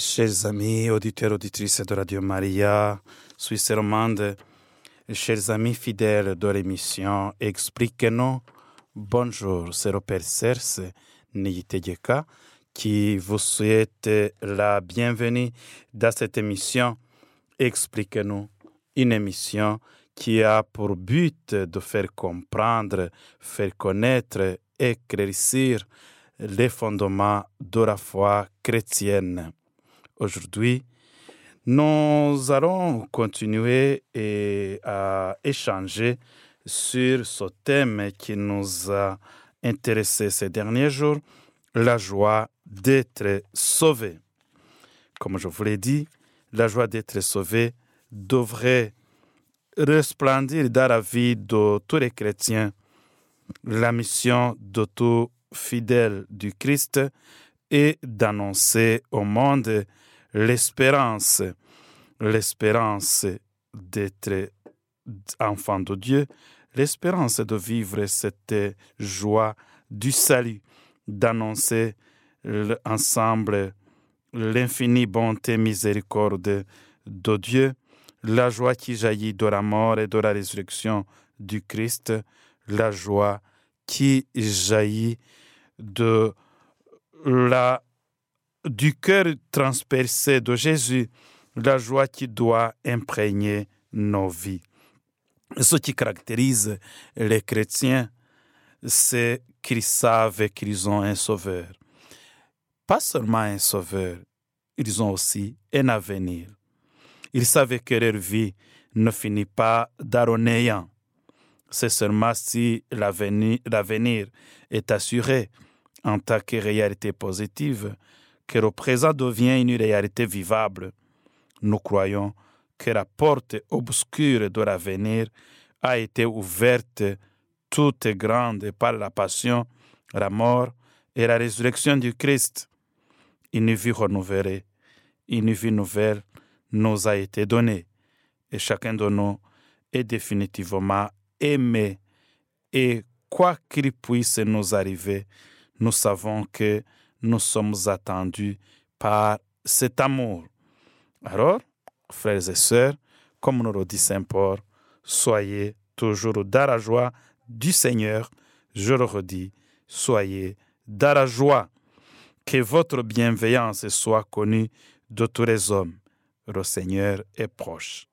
Chers amis, auditeurs, auditrices de Radio Maria, Suisse romande, chers amis fidèles de l'émission Expliquez-nous, bonjour, c'est Père Serse Niyitegeka qui vous souhaite la bienvenue dans cette émission Expliquez-nous, une émission qui a pour but de faire comprendre, faire connaître, éclaircir les fondements de la foi chrétienne. Aujourd'hui, nous allons continuer à échanger sur ce thème qui nous a intéressés ces derniers jours, la joie d'être sauvé. Comme je vous l'ai dit, la joie d'être sauvé devrait resplendir dans la vie de tous les chrétiens. La mission de tout fidèle du Christ est d'annoncer au monde l'espérance, l'espérance d'être enfant de Dieu, l'espérance de vivre cette joie du salut, d'annoncer ensemble l'infinie bonté miséricorde de Dieu, la joie qui jaillit de la mort et de la résurrection du Christ, la joie qui jaillit de la du cœur transpercé de Jésus, la joie qui doit imprégner nos vies. Ce qui caractérise les chrétiens, c'est qu'ils savent qu'ils ont un sauveur. Pas seulement un sauveur, ils ont aussi un avenir. Ils savent que leur vie ne finit pas dans néant. C'est seulement si l'avenir est assuré en tant que réalité positive que le présent devient une réalité vivable. Nous croyons que la porte obscure de l'avenir a été ouverte toute grande par la passion, la mort et la résurrection du Christ. Une vie renouvelée, une vie nouvelle nous a été donnée et chacun de nous est définitivement aimé. Et quoi qu'il puisse nous arriver, nous savons que nous sommes attendus par cet amour. Alors, frères et sœurs, comme nous le dit Saint Paul, soyez toujours dans la joie du Seigneur. Je le redis, soyez dans la joie. Que votre bienveillance soit connue de tous les hommes. Le Seigneur est proche.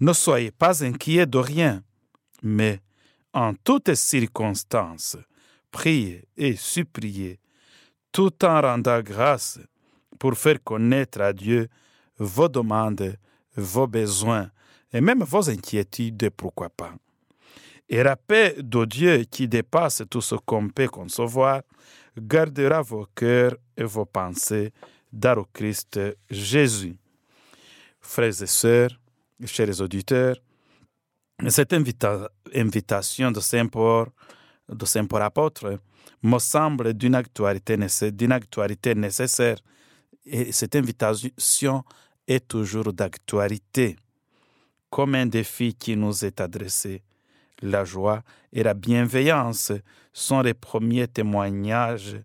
Ne soyez pas inquiets de rien, mais en toutes circonstances, priez et suppliez tout en rendant grâce pour faire connaître à Dieu vos demandes, vos besoins et même vos inquiétudes, pourquoi pas. Et la paix de Dieu qui dépasse tout ce qu'on peut concevoir gardera vos cœurs et vos pensées dans le Christ Jésus. Frères et sœurs, chers auditeurs, cette invitation de Saint Paul, de Saint Paul apôtre, me semble d'une actualité, actualité nécessaire. Et cette invitation est toujours d'actualité. Comme un défi qui nous est adressé, la joie et la bienveillance sont les premiers témoignages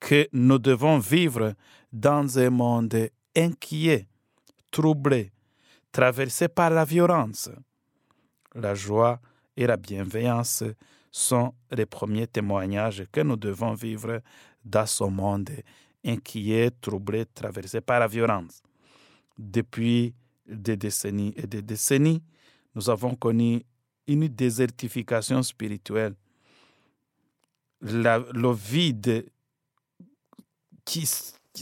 que nous devons vivre dans un monde inquiet, troublé, traversé par la violence. La joie et la bienveillance sont les premiers témoignages que nous devons vivre dans ce monde inquiet, troublé, traversé par la violence. Depuis des décennies et des décennies, nous avons connu une désertification spirituelle. le vide qui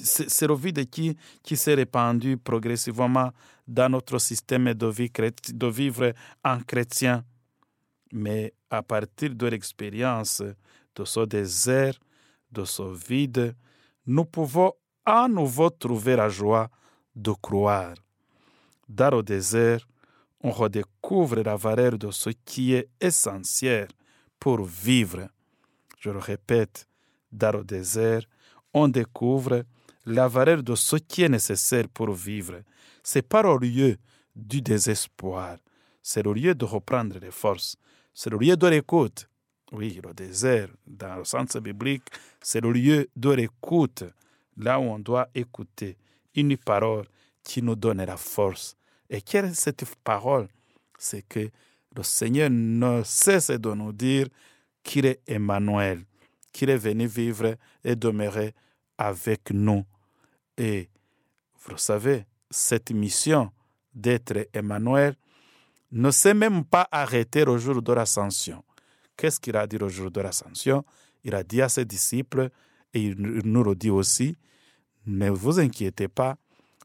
c'est le vide qui, qui s'est répandu progressivement dans notre système de vie, de vivre en chrétien. Mais à partir de l'expérience de ce désert, de ce vide, nous pouvons à nouveau trouver la joie de croire. Dans le désert, on redécouvre la valeur de ce qui est essentiel pour vivre. Je le répète, dans le désert, on découvre la valeur de ce qui est nécessaire pour vivre. C'est pas au lieu du désespoir, c'est le lieu de reprendre les forces, c'est le lieu de l'écoute. Oui, le désert, dans le sens biblique, c'est le lieu de l'écoute, là où on doit écouter. une parole qui nous donne la force. Et quelle est cette parole? C'est que le Seigneur ne cesse de nous dire qu'il est Emmanuel, qu'il est venu vivre et demeurer avec nous. Et vous savez, cette mission d'être Emmanuel ne s'est même pas arrêtée au jour de l'ascension. Qu'est-ce qu'il a dit au jour de l'ascension? Il a dit à ses disciples, et il nous le dit aussi, ne vous inquiétez pas,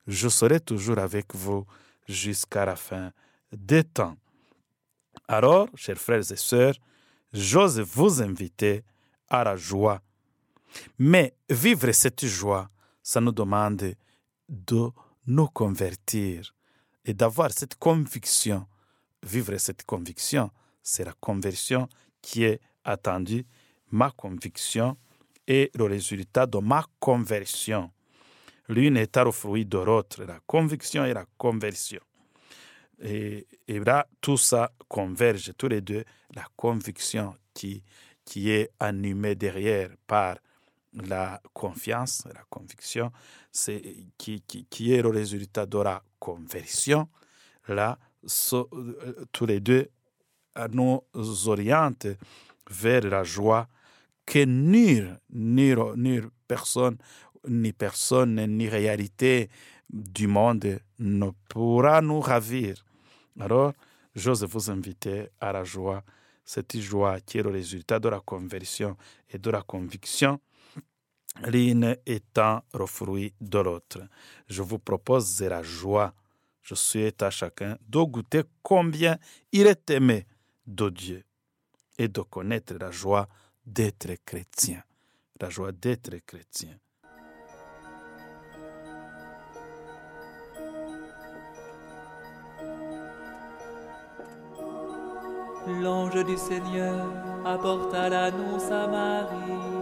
je serai toujours avec vous jusqu'à la fin des temps. Alors, chers frères et sœurs, j'ose vous inviter à la joie. Mais vivre cette joie, ça nous demande de nous convertir et d'avoir cette conviction. Vivre cette conviction, c'est la conversion qui est attendue, ma conviction est le résultat de ma conversion. L'une est au fruit de l'autre, la conviction et la conversion. Et, là, tout ça converge, tous les deux, la conviction qui, qui est animée derrière par la confiance, la conviction, c'est qui, qui, est le résultat de la conversion. Tous les deux nous orientent vers la joie que nulle personne ni personne, ni réalité du monde ne pourra nous ravir. Alors, j'ose vous inviter à la joie, cette joie qui est le résultat de la conversion et de la conviction, l'une étant le fruit de l'autre. Je vous propose la joie. Je souhaite à chacun de goûter combien il est aimé de Dieu et de connaître la joie d'être chrétien. La joie d'être chrétien. l'ange du Seigneur apporta l'annonce à Marie.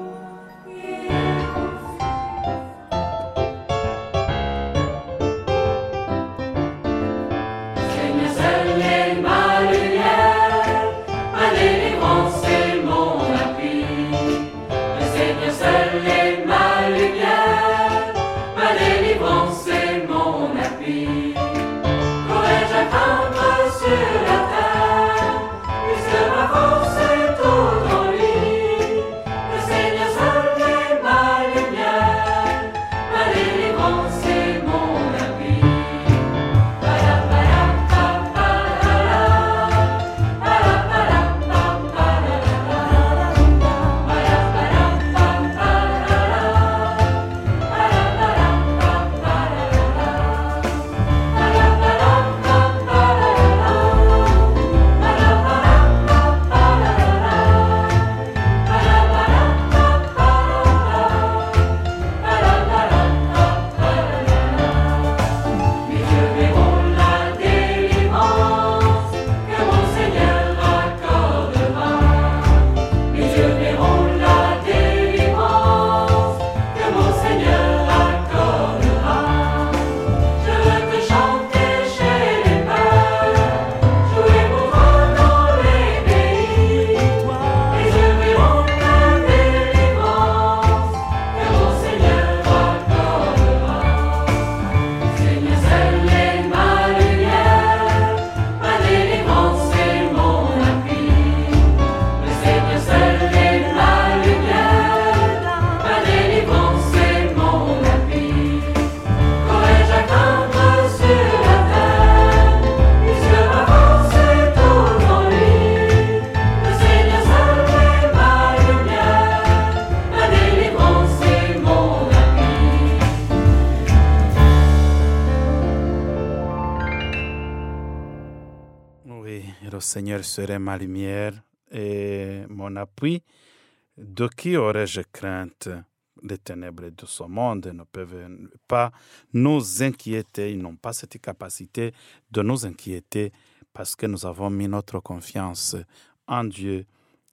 Seigneur serait ma lumière et mon appui. De qui aurais-je crainte Les ténèbres de ce monde? Ne peuvent pas nous inquiéter? Ils n'ont pas cette capacité de nous inquiéter parce que nous avons mis notre confiance en Dieu,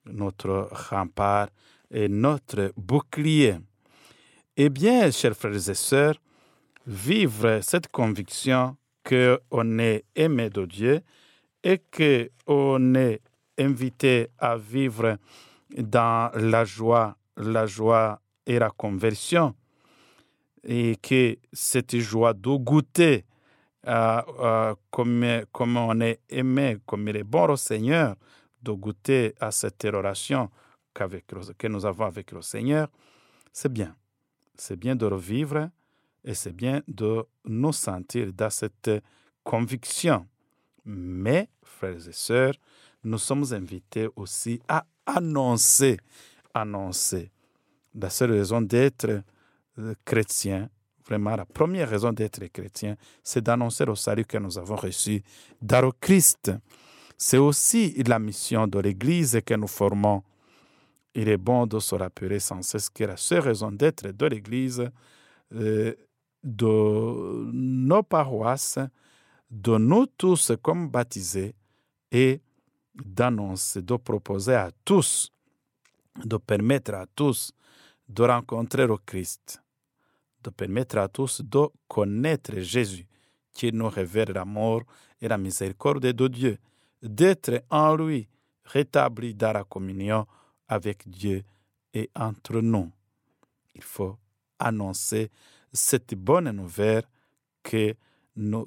notre rempart et notre bouclier. Eh bien, chers frères et sœurs, vivre cette conviction qu'on est aimé de Dieu, et qu'on est invité à vivre dans la joie, la joie et la conversion. et que cette joie de goûter comme, comme on est aimé, comme il est bon au Seigneur, de goûter à cette relation que nous avons avec le Seigneur, c'est bien. C'est bien de revivre et c'est bien de nous sentir dans cette conviction. Mais, frères et sœurs, nous sommes invités aussi à annoncer, annoncer. La seule raison d'être euh, chrétien, vraiment la première raison d'être chrétien, c'est d'annoncer le salut que nous avons reçu le Christ. C'est aussi la mission de l'Église que nous formons. Il est bon de se rappeler sans cesse que la seule raison d'être de l'Église, euh, de nos paroisses, de nous tous comme baptisés, est d'annoncer, de proposer à tous, de permettre à tous de rencontrer le Christ, de permettre à tous de connaître Jésus, qui nous révèle l'amour et la miséricorde de Dieu, d'être en lui rétabli dans la communion avec Dieu et entre nous. Il faut annoncer cette bonne nouvelle que,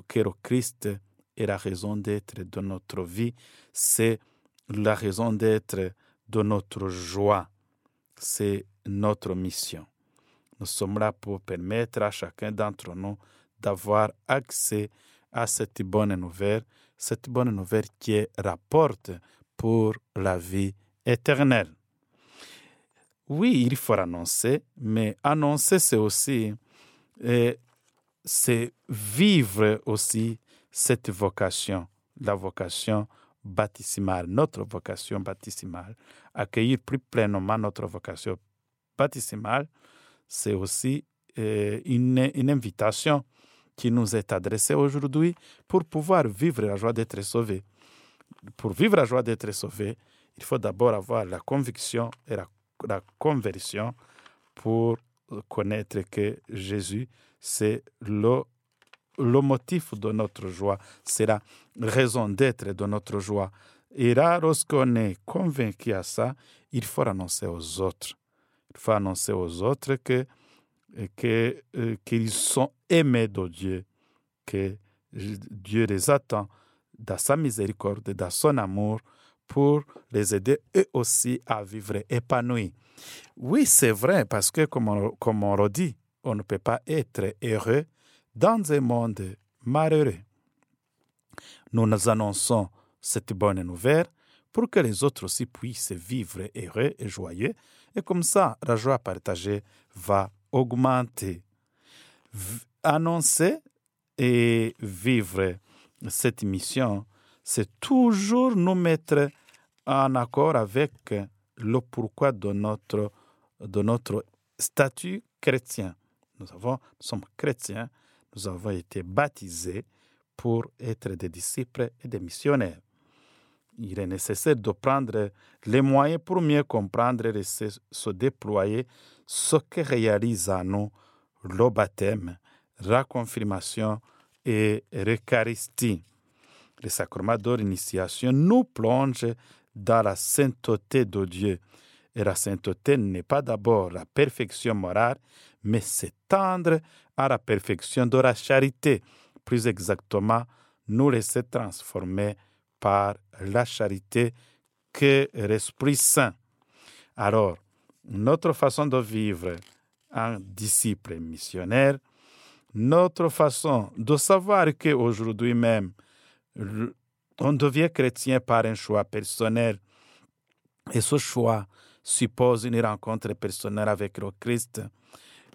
que le Christ est la raison d'être de notre vie, c'est la raison d'être de notre joie, c'est notre mission. Nous sommes là pour permettre à chacun d'entre nous d'avoir accès à cette bonne nouvelle, cette bonne nouvelle qui rapporte pour la vie éternelle. Oui, il faut annoncer, mais annoncer, c'est aussi c'est vivre aussi cette vocation, la vocation baptismale, notre vocation baptismale. Accueillir plus pleinement notre vocation baptismale, c'est aussi euh, une, une, invitation qui nous est adressée aujourd'hui pour pouvoir vivre la joie d'être sauvé. Pour vivre la joie d'être sauvé, il faut d'abord avoir la conviction et la, la conversion pour connaître que Jésus, c'est le, le motif de notre joie, c'est la raison d'être de notre joie. Et là, lorsqu'on est convaincu à ça, il faut annoncer aux autres. Il faut annoncer aux autres que qu'ils que sont aimés de Dieu, que Dieu les attend dans sa miséricorde, dans son amour, pour les aider eux aussi à vivre épanouis. Oui, c'est vrai, parce que comme on, comme on le dit, on ne peut pas être heureux dans un monde malheureux. Nous nous annonçons cette bonne nouvelle pour que les autres aussi puissent vivre heureux et joyeux, et comme ça, la joie partagée va augmenter. Annoncer et vivre cette mission, c'est toujours nous mettre en accord avec le pourquoi de notre, de notre statut chrétien. Nous, avons, sommes chrétiens, nous avons été baptisés pour être des disciples et des missionnaires. Il est nécessaire de prendre les moyens pour mieux comprendre et se, se déployer ce que réalise à nous le baptême, la confirmation et l'Eucharistie. Le sacrement de l'initiation nous plonge dans la sainteté de Dieu. Et la sainteté n'est pas d'abord la perfection morale, mais s'étendre à la perfection de la charité. Plus exactement, nous laisser transformer par la charité que l'Esprit Saint. Alors, notre façon de vivre en disciple missionnaire, notre façon de savoir qu'aujourd'hui même, on devient chrétien par un choix personnel. Et ce choix suppose une rencontre personnelle avec le Christ.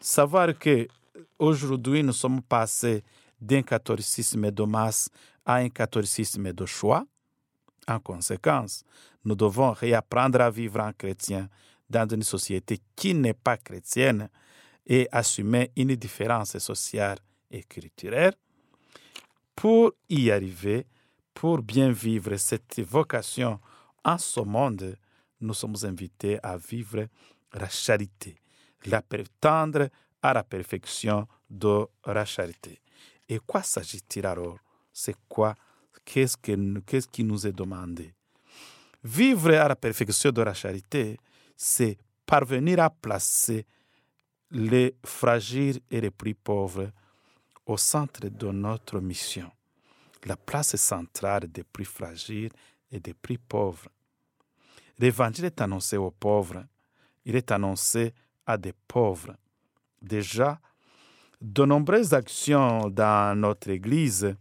Savoir que aujourd'hui nous sommes passés d'un catholicisme de masse à un catholicisme de choix. En conséquence, nous devons réapprendre à vivre en chrétien dans une société qui n'est pas chrétienne et assumer une différence sociale et culturelle. Pour y arriver, pour bien vivre cette vocation en ce monde, nous sommes invités à vivre la charité, la tendre à la perfection de la charité. Et quoi s'agit-il alors? C'est quoi? Qu'est-ce qu'est-ce qui nous est demandé? Vivre à la perfection de la charité, c'est parvenir à placer les fragiles et les plus pauvres au centre de notre mission. La place centrale des plus fragiles et des plus pauvres. L'évangile est annoncé aux pauvres. Il est annoncé à des pauvres. Déjà, de nombreuses actions dans notre Église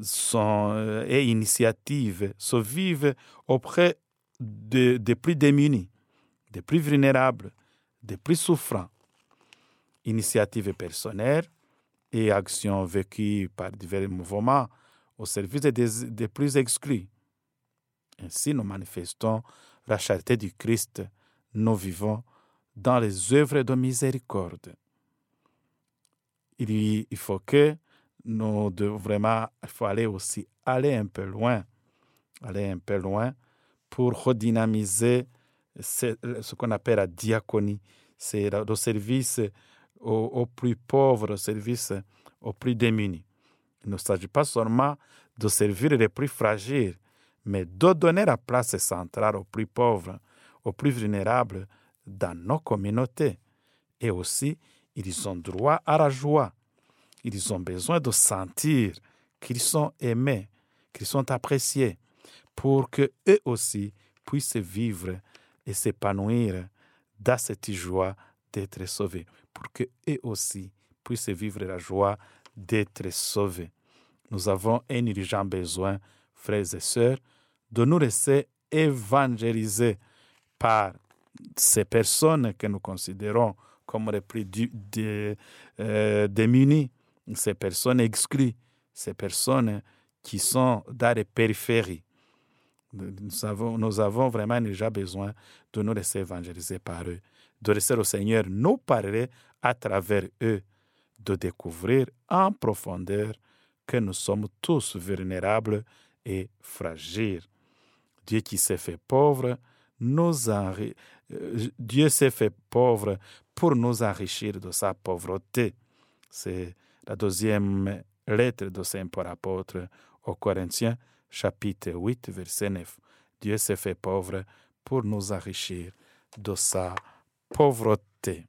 sont, euh, et initiatives se vivent auprès des plus démunis, des plus vulnérables, des plus souffrants. Initiatives personnelles et actions vécues par divers mouvements au service des, des plus exclus. Ainsi, nous manifestons la charité du Christ. Nous vivons dans les œuvres de miséricorde. Il, faut que nous devons vraiment, il faut aller aussi aller un peu loin, aller un peu loin pour redynamiser ce, qu'on appelle la diaconie, c'est le service aux, aux, plus pauvres, le service aux plus démunis. Il ne s'agit pas seulement de servir les plus fragiles, mais de donner la place centrale aux plus pauvres, aux plus vulnérables dans nos communautés. Et aussi, ils ont droit à la joie. Ils ont besoin de sentir qu'ils sont aimés, qu'ils sont appréciés, pour que eux aussi puissent vivre et s'épanouir dans cette joie d'être sauvés, pour que eux aussi puissent vivre la joie d'être sauvés. Nous avons un urgent besoin, frères et sœurs, de nous laisser évangéliser par ces personnes que nous considérons comme les plus euh, démunies, ces personnes exclues, ces personnes qui sont dans les périphéries. Nous avons, nous avons vraiment déjà besoin de nous laisser évangéliser par eux, de laisser le Seigneur nous parler à travers eux, de découvrir en profondeur que nous sommes tous vulnérables et fragiles. Dieu qui s'est fait pauvre, nous enri... Dieu s'est fait pauvre pour nous enrichir de sa pauvreté. C'est la deuxième lettre de Saint Paul apôtre aux Corinthiens, chapitre 8, verset 9. Dieu s'est fait pauvre pour nous enrichir de sa pauvreté.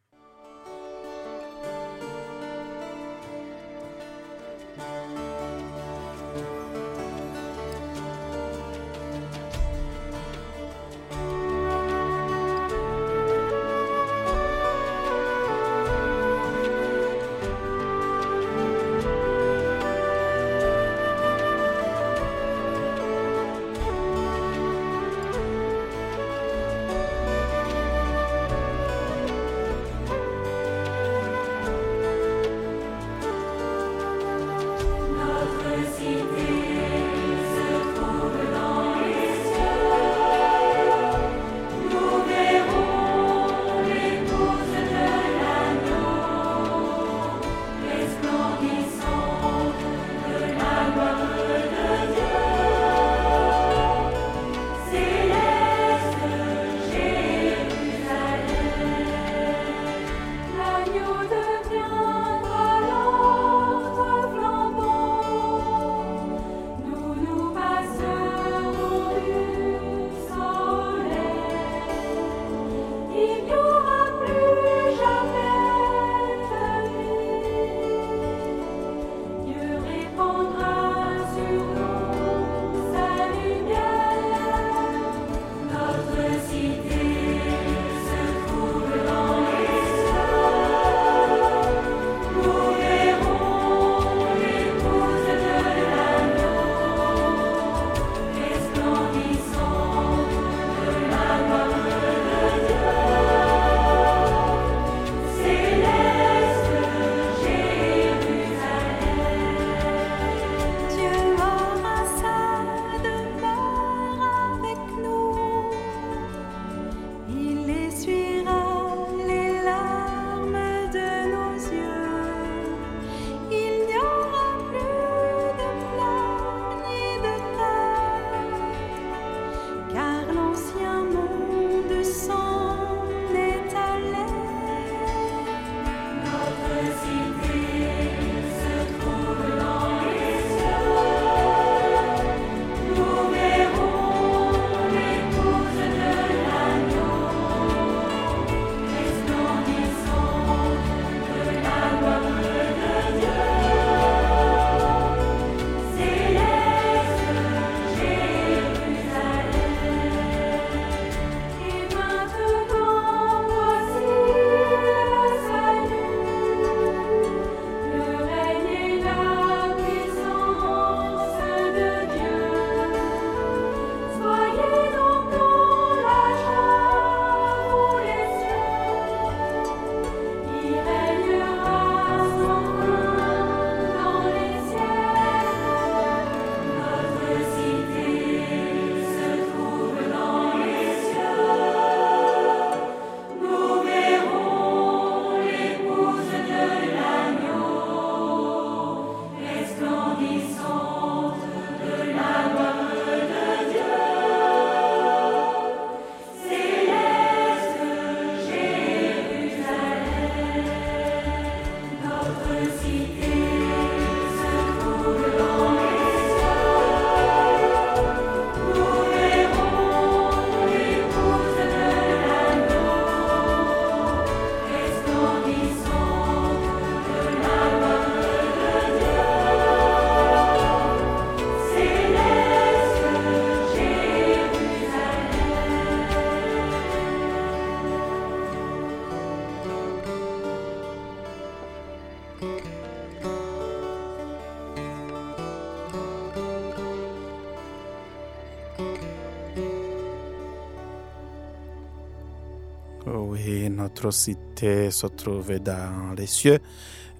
Cité se trouvait dans les cieux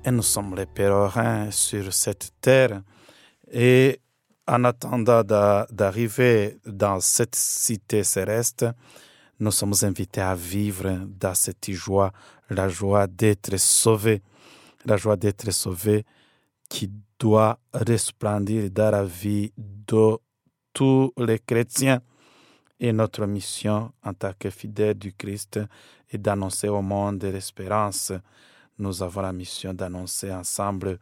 et nous sommes les pèlerins sur cette terre. Et en attendant d'arriver dans cette cité céleste, nous sommes invités à vivre dans cette joie, la joie d'être sauvés, la joie d'être sauvés qui doit resplendir dans la vie de tous les chrétiens. Et notre mission en tant que fidèles du Christ est d'annoncer au monde l'espérance. Nous avons la mission d'annoncer ensemble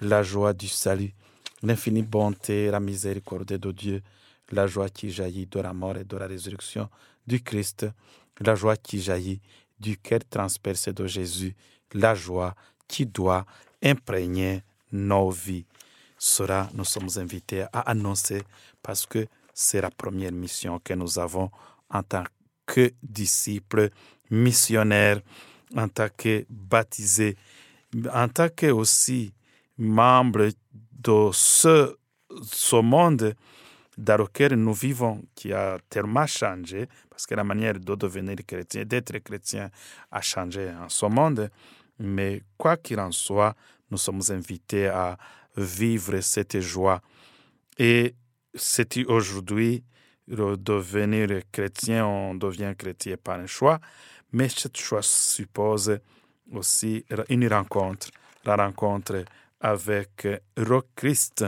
la joie du salut, l'infinie bonté, la miséricorde de Dieu, la joie qui jaillit de la mort et de la résurrection du Christ, la joie qui jaillit du cœur transpercé de Jésus, la joie qui doit imprégner nos vies. Cela, nous sommes invités à annoncer parce que c'est la première mission que nous avons en tant que disciples, missionnaires, en tant que baptisés, en tant que aussi membres de ce, ce monde dans lequel nous vivons, qui a tellement changé, parce que la manière de devenir chrétien, d'être chrétien, a changé en ce monde. Mais quoi qu'il en soit, nous sommes invités à vivre cette joie. Et c'est aujourd'hui de devenir chrétien, on devient chrétien par un choix, mais cette choix suppose aussi une rencontre, la rencontre avec le Christ.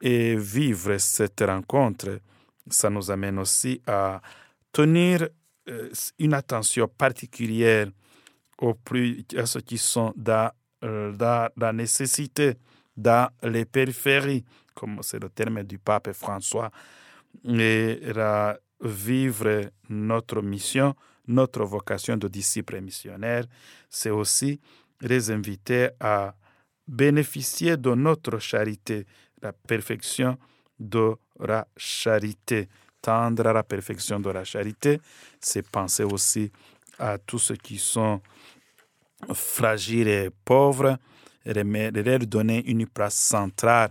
Et vivre cette rencontre, ça nous amène aussi à tenir une attention particulière aux plus, à ceux qui sont dans, dans la nécessité, dans les périphéries, comme c'est le terme du pape François, et à vivre notre mission, notre vocation de disciples missionnaires, c'est aussi les inviter à bénéficier de notre charité, la perfection de la charité. Tendre à la perfection de la charité, c'est penser aussi à tous ceux qui sont fragiles et pauvres, leur donner une place centrale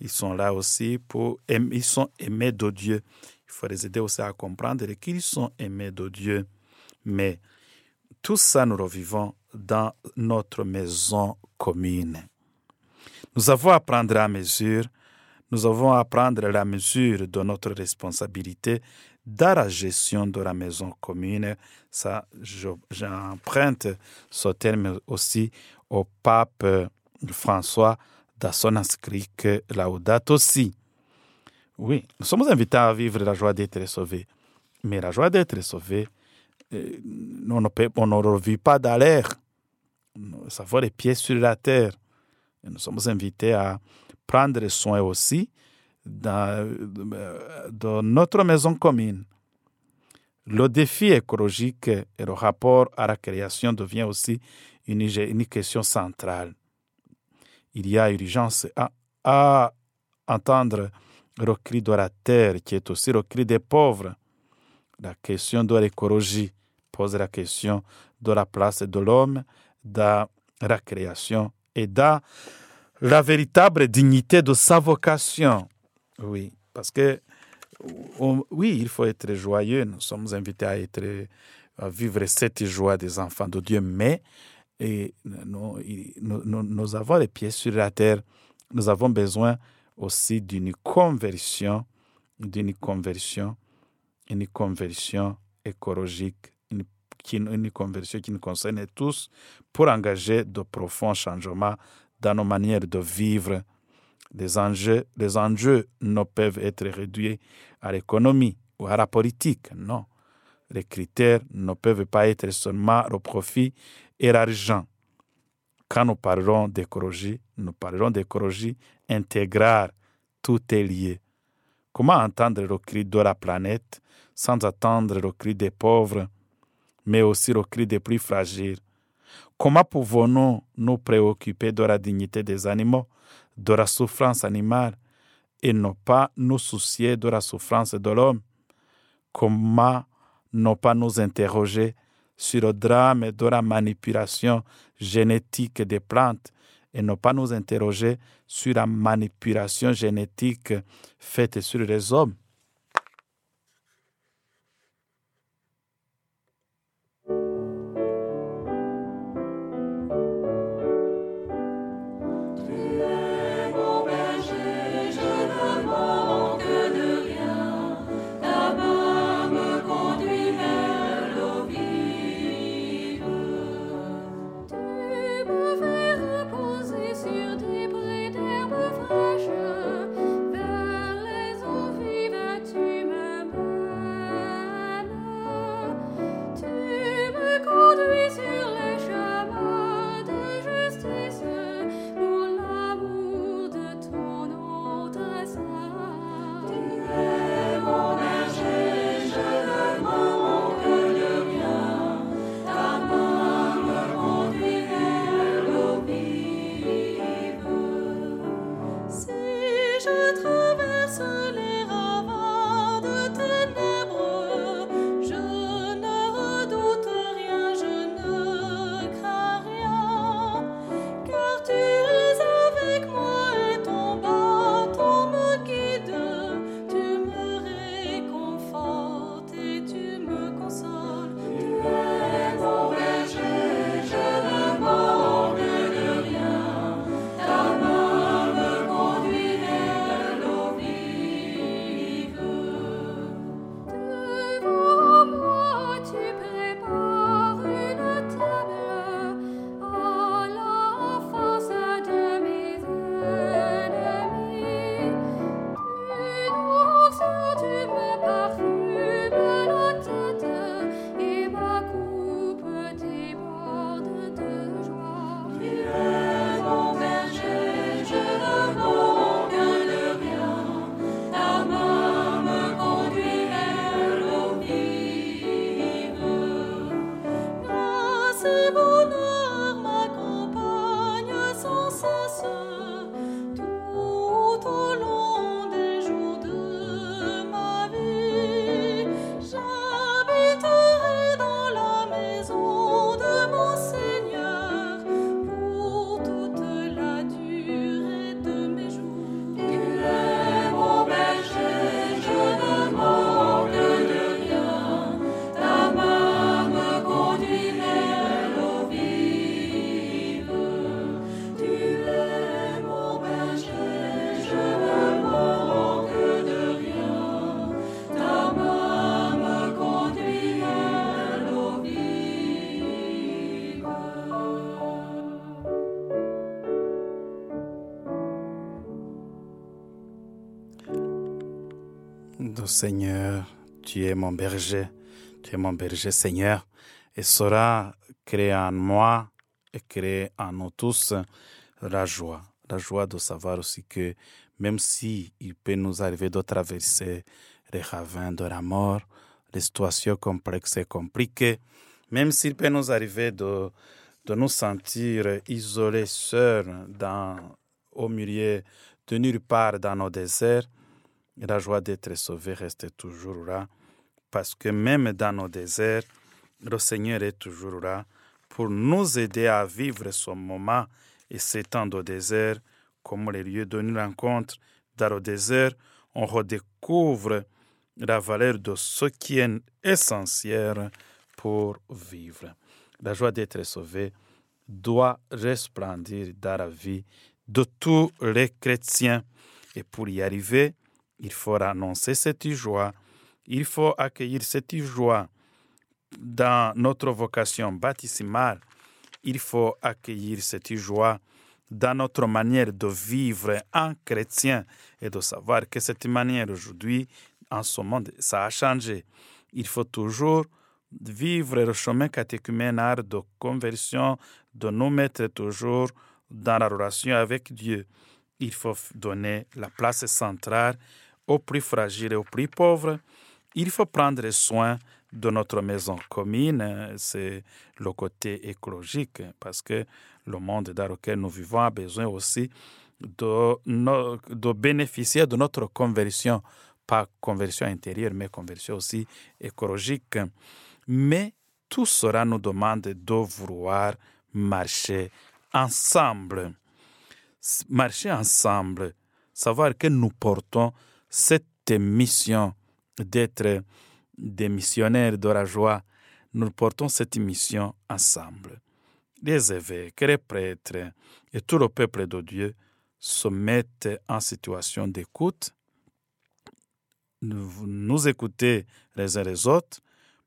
ils sont là aussi pour ils sont aimés de Dieu. Il faut les aider aussi à comprendre qu'ils sont aimés de Dieu. Mais tout ça, nous le vivons dans notre maison commune. Nous avons à prendre la mesure, nous avons à prendre la mesure de notre responsabilité dans la gestion de la maison commune. Ça, j'emprunte ce terme aussi au pape François dans son inscrit Laudato aussi. Oui, nous sommes invités à vivre la joie d'être sauvés. Mais la joie d'être sauvé, euh, on ne, peut, on ne vit pas dans l'air. Nous avons les pieds sur la terre. Nous sommes invités à prendre soin aussi dans, de notre maison commune. Le défi écologique et le rapport à la création devient aussi une, une question centrale il y a urgence à, entendre le cri de la terre, qui est aussi le cri des pauvres. La question de l'écologie pose la question de la place de l'homme dans la création et dans la véritable dignité de sa vocation. Oui, parce que oui, il faut être joyeux. Nous sommes invités à être à vivre cette joie des enfants de Dieu, mais et nous, nous, avons les pieds sur la terre, nous avons besoin aussi d'une conversion, d'une conversion, une conversion écologique, une, une conversion qui nous concerne tous pour engager de profonds changements dans nos manières de vivre, Les enjeux, les enjeux ne peuvent être réduits à l'économie ou à la politique, non. Les critères ne peuvent pas être seulement le profit et l'argent. Quand nous parlerons d'écologie, nous parlerons d'écologie intégrale. Tout est lié. Comment entendre le cri de la planète sans attendre le cri des pauvres, mais aussi le cri des plus fragiles? Comment pouvons-nous nous préoccuper de la dignité des animaux, de la souffrance animale, et ne pas nous soucier de la souffrance de l'homme? Comment ne pas nous interroger sur le drame de la manipulation génétique des plantes et ne pas nous interroger sur la manipulation génétique faite sur les hommes Seigneur, tu es mon berger, tu es mon berger Seigneur, et cela crée en moi et crée en nous tous la joie, la joie de savoir aussi que même si il peut nous arriver de traverser les ravins de la mort, les situations complexes et compliquées, même s'il peut nous arriver de, de nous sentir isolés, seuls, dans, au milieu de nulle part dans nos déserts, la joie d'être sauvé reste toujours là, parce que même dans nos déserts, le Seigneur est toujours là pour nous aider à vivre ce moment et ces temps de désert comme les lieux de nous rencontre. Dans le désert, on redécouvre la valeur de ce qui est essentiel pour vivre. La joie d'être sauvé doit resplendir dans la vie de tous les chrétiens. Et pour y arriver, il faut annoncer cette joie. Il faut accueillir cette joie dans notre vocation baptismale. Il faut accueillir cette joie dans notre manière de vivre en chrétien et de savoir que cette manière aujourd'hui, en ce monde, ça a changé. Il faut toujours vivre le chemin catéchuménal de conversion, de nous mettre toujours dans la relation avec Dieu. Il faut donner la place centrale aux plus fragiles et aux plus pauvres. Il faut prendre soin de notre maison commune, c'est le côté écologique, parce que le monde dans lequel nous vivons a besoin aussi de, de bénéficier de notre conversion, pas conversion intérieure, mais conversion aussi écologique. Mais tout cela nous demande de vouloir marcher ensemble. Marcher ensemble, savoir que nous portons cette mission d'être des missionnaires de la joie, nous portons cette mission ensemble. Les évêques, les prêtres et tout le peuple de Dieu se mettent en situation d'écoute, nous, nous écouter les uns les autres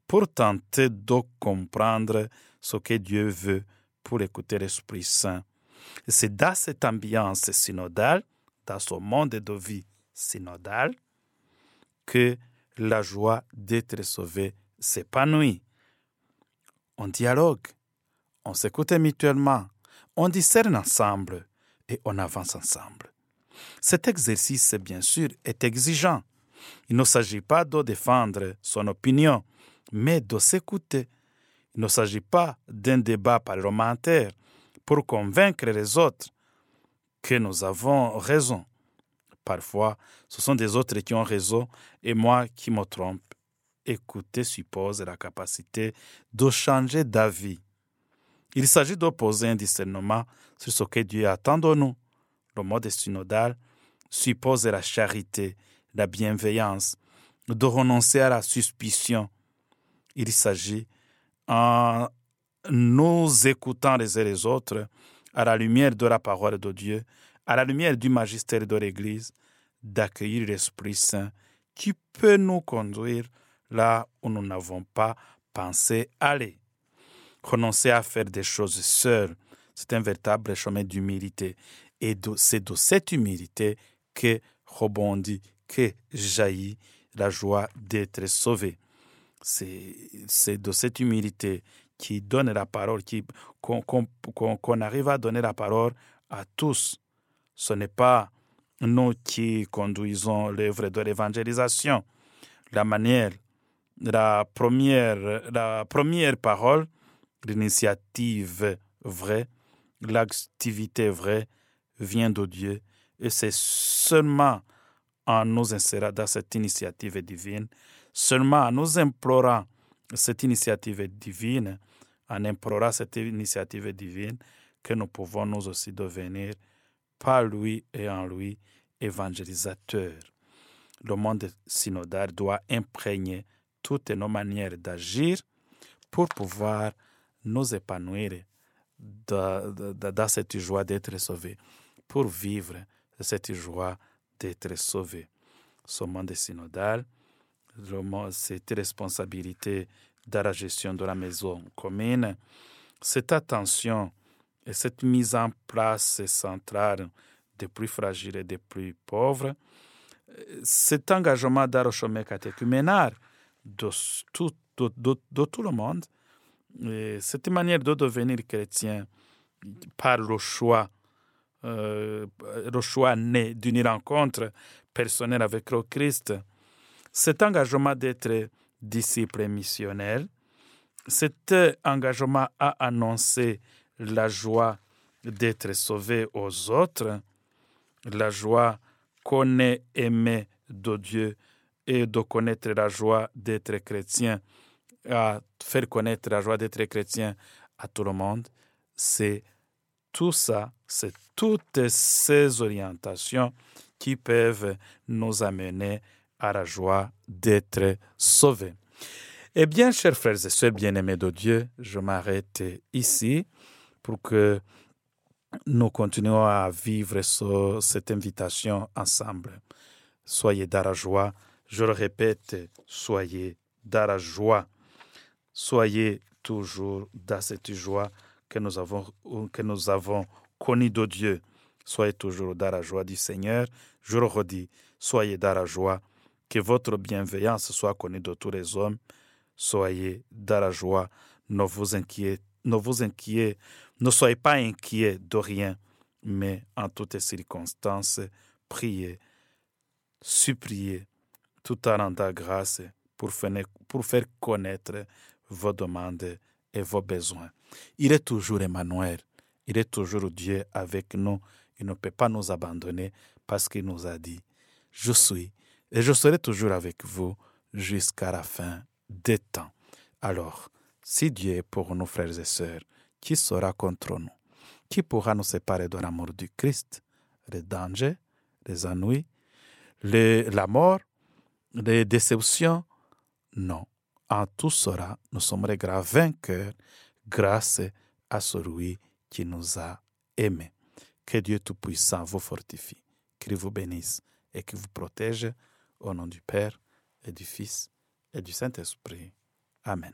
pour tenter de comprendre ce que Dieu veut pour écouter l'Esprit Saint. C'est dans cette ambiance synodale, dans ce monde de vie synodale, que la joie d'être sauvé s'épanouit. On dialogue, on s'écoute mutuellement, on discerne ensemble et on avance ensemble. Cet exercice, bien sûr, est exigeant. Il ne s'agit pas de défendre son opinion, mais de s'écouter. Il ne s'agit pas d'un débat parlementaire pour convaincre les autres que nous avons raison. Parfois, ce sont des autres qui ont raison et moi qui me trompe. Écouter suppose la capacité de changer d'avis. Il s'agit d'opposer un discernement sur ce que Dieu attend de nous. Le mode synodal suppose la charité, la bienveillance, de renoncer à la suspicion. Il s'agit, en nous écoutant les uns les autres, à la lumière de la parole de Dieu, à la lumière du magistère de l'Église, d'accueillir l'Esprit Saint qui peut nous conduire là où nous n'avons pas pensé aller. Renoncer à faire des choses seuls, c'est un véritable chemin d'humilité. Et c'est de cette humilité que rebondit, que jaillit la joie d'être sauvé. C'est de cette humilité qui donne la parole, qu'on arrive à donner la parole à tous ce n'est pas nous qui conduisons l'œuvre de l'évangélisation. La manière, la première, la première parole, l'initiative vraie, l'activité vraie vient de Dieu. Et c'est seulement en nous insérant dans cette initiative divine, seulement en nous implorant cette initiative divine, en implorant cette initiative divine, que nous pouvons nous aussi devenir par lui et en lui, évangélisateur. Le monde synodal doit imprégner toutes nos manières d'agir pour pouvoir nous épanouir dans, cette joie d'être sauvé, pour vivre cette joie d'être sauvé. Ce monde synodal, cette responsabilité dans la gestion de la maison commune, cette attention et cette mise en place centrale des plus fragiles et des plus pauvres, cet engagement catéchuménal de tout, de, tout le monde, cette manière de devenir chrétien par le choix, euh, le choix né d'une rencontre personnelle avec le Christ, cet engagement d'être disciple missionnaire, cet engagement à annoncer la joie d'être sauvé aux autres, la joie qu'on est aimé de Dieu et de connaître la joie d'être chrétien, à faire connaître la joie d'être chrétien à tout le monde, c'est tout ça, c'est toutes ces orientations qui peuvent nous amener à la joie d'être sauvés. Eh bien, chers frères et sœurs bien-aimés de Dieu, je m'arrête ici que nous continuons à vivre cette invitation ensemble. Soyez dans la joie. Je le répète, soyez dans la joie. Soyez toujours dans cette joie que nous avons, que nous avons connu de Dieu. Soyez toujours dans la joie du Seigneur. Je le redis, soyez dans la joie. Que votre bienveillance soit connue de tous les hommes. Soyez dans la joie. Ne vous inquiétez, ne vous inquiétez, ne soyez pas inquiets de rien, mais en toutes circonstances, priez, suppliez, tout en rendant grâce pour faire, connaître vos demandes et vos besoins. Il est toujours Emmanuel. Il est toujours Dieu avec nous. Il ne peut pas nous abandonner parce qu'il nous a dit, je suis et je serai toujours avec vous jusqu'à la fin des temps. Alors, si Dieu est pour nous, frères et sœurs, qui sera contre nous? Qui pourra nous séparer de l'amour du Christ? Les dangers, les ennuis, la mort, les déceptions? Non. En tout cela, nous sommes les grands vainqueurs grâce à celui qui nous a aimés. Que Dieu Tout-Puissant vous fortifie, qu'il vous bénisse et qu'il vous protège au nom du Père et du Fils et du Saint-Esprit. Amen.